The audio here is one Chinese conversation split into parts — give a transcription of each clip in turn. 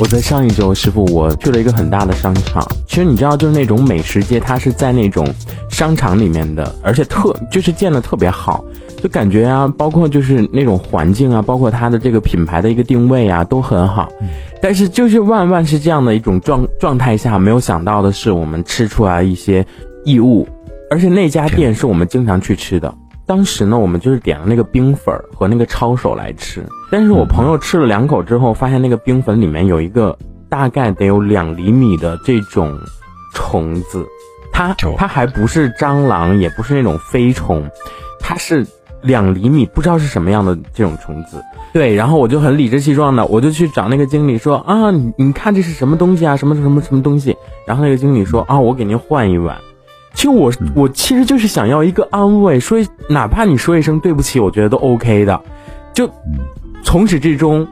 我在上一周，师傅我去了一个很大的商场。其实你知道，就是那种美食街，它是在那种商场里面的，而且特就是建的特别好，就感觉啊，包括就是那种环境啊，包括它的这个品牌的一个定位啊，都很好。但是就是万万是这样的一种状状态下，没有想到的是，我们吃出来一些异物，而且那家店是我们经常去吃的。当时呢，我们就是点了那个冰粉儿和那个抄手来吃，但是我朋友吃了两口之后，发现那个冰粉里面有一个大概得有两厘米的这种虫子，它它还不是蟑螂，也不是那种飞虫，它是两厘米，不知道是什么样的这种虫子。对，然后我就很理直气壮的，我就去找那个经理说啊，你你看这是什么东西啊，什么什么什么东西？然后那个经理说啊，我给您换一碗。其实我我其实就是想要一个安慰，说哪怕你说一声对不起，我觉得都 OK 的。就从始至终，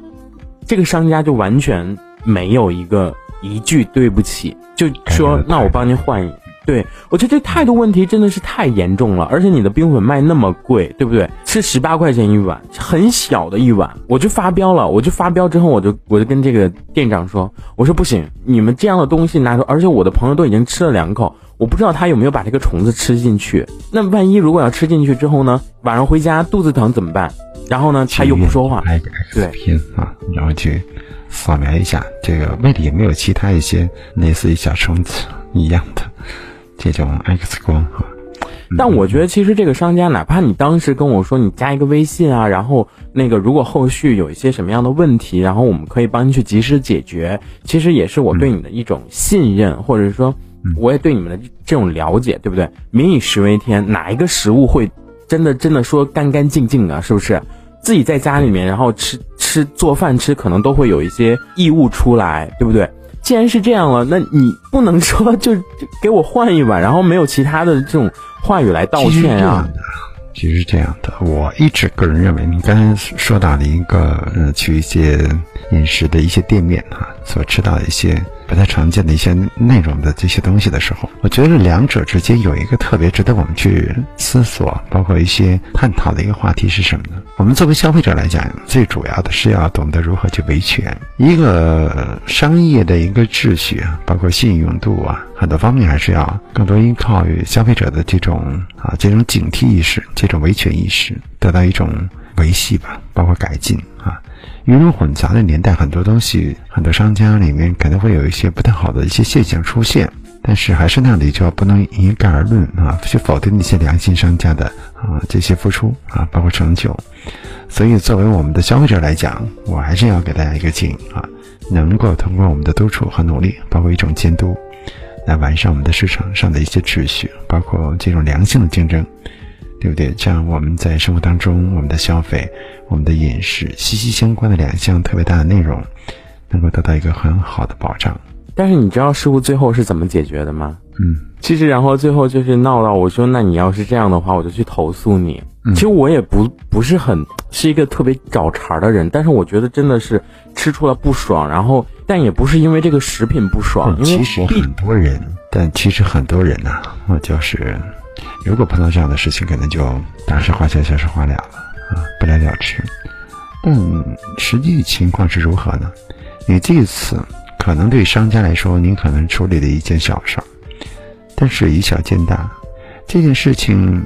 这个商家就完全没有一个一句对不起，就说哎那我帮您换一。对我觉得这态度问题真的是太严重了，而且你的冰粉卖那么贵，对不对？是十八块钱一碗，很小的一碗，我就发飙了。我就发飙之后，我就我就跟这个店长说，我说不行，你们这样的东西拿出，而且我的朋友都已经吃了两口，我不知道他有没有把这个虫子吃进去。那万一如果要吃进去之后呢，晚上回家肚子疼怎么办？然后呢，他又不说话，拍个 X 片啊，然后去扫描一下这个胃里有没有其他一些类似于小虫子一样的这种 X 光啊。但我觉得其实这个商家，哪怕你当时跟我说你加一个微信啊，然后那个如果后续有一些什么样的问题，然后我们可以帮你去及时解决，其实也是我对你的一种信任，或者说我也对你们的这种了解，对不对？民以食为天，哪一个食物会真的真的说干干净净的？是不是？自己在家里面，然后吃吃做饭吃，可能都会有一些异物出来，对不对？既然是这样了，那你不能说就就给我换一碗，然后没有其他的这种话语来道歉啊其实是这样的。我一直个人认为，你刚才说到了一个呃，去一些饮食的一些店面哈、所吃到的一些不太常见的一些内容的这些东西的时候，我觉得两者之间有一个特别值得我们去思索，包括一些探讨的一个话题是什么呢？我们作为消费者来讲，最主要的是要懂得如何去维权一个商业的一个秩序啊，包括信用度啊，很多方面还是要更多依靠于消费者的这种啊这种警惕意识、这种维权意识，得到一种维系吧，包括改进啊。鱼龙混杂的年代，很多东西，很多商家里面可能会有一些不太好的一些现象出现，但是还是那样的一句话，不能一概而论啊，去否定那些良心商家的啊这些付出啊，包括成就。所以，作为我们的消费者来讲，我还是要给大家一个建议啊，能够通过我们的督促和努力，包括一种监督，来完善我们的市场上的一些秩序，包括这种良性的竞争，对不对？这样我们在生活当中，我们的消费、我们的饮食息息相关的两项特别大的内容，能够得到一个很好的保障。但是你知道事故最后是怎么解决的吗？嗯，其实然后最后就是闹到我说，那你要是这样的话，我就去投诉你。其实我也不不是很是一个特别找茬儿的人，但是我觉得真的是吃出了不爽，然后但也不是因为这个食品不爽，因为其实很多人，但其实很多人呐、我就是如果碰到这样的事情，可能就大事化小，小事化了了啊，不了了之。但实际情况是如何呢？你这次可能对商家来说，您可能处理的一件小事儿，但是以小见大，这件事情，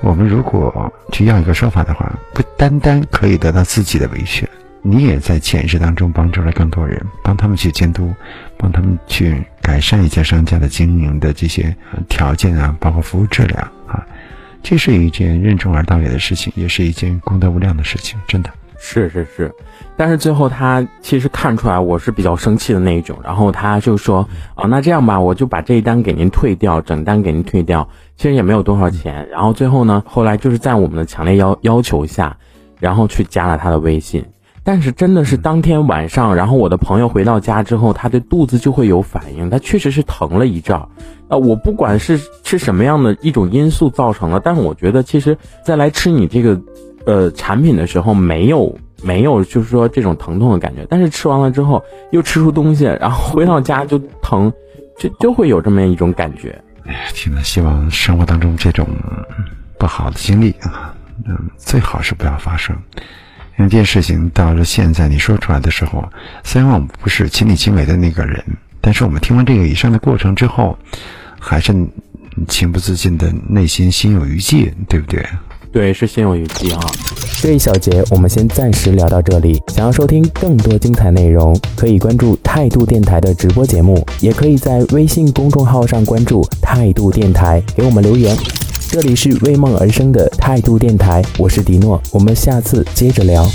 我们如果去要一个说法的话，不单单可以得到自己的维权，你也在潜意识当中帮助了更多人，帮他们去监督，帮他们去改善一家商家的经营的这些条件啊，包括服务质量啊，这是一件任重而道远的事情，也是一件功德无量的事情，真的。是是是，但是最后他其实看出来我是比较生气的那一种，然后他就说啊，那这样吧，我就把这一单给您退掉，整单给您退掉，其实也没有多少钱。然后最后呢，后来就是在我们的强烈要要求下，然后去加了他的微信。但是真的是当天晚上，然后我的朋友回到家之后，他对肚子就会有反应，他确实是疼了一阵儿。呃，我不管是是什么样的一种因素造成的，但是我觉得其实再来吃你这个呃产品的时候，没有没有就是说这种疼痛的感觉，但是吃完了之后又吃出东西，然后回到家就疼，就就会有这么一种感觉。哎呀，天呐，希望生活当中这种不好的经历啊，嗯，最好是不要发生。因为这件事情到了现在你说出来的时候，虽然我们不是亲力亲为的那个人，但是我们听完这个以上的过程之后，还是情不自禁的内心心有余悸，对不对？对，是心有余悸啊。这一小节我们先暂时聊到这里。想要收听更多精彩内容，可以关注态度电台的直播节目，也可以在微信公众号上关注态度电台，给我们留言。这里是为梦而生的态度电台，我是迪诺，我们下次接着聊。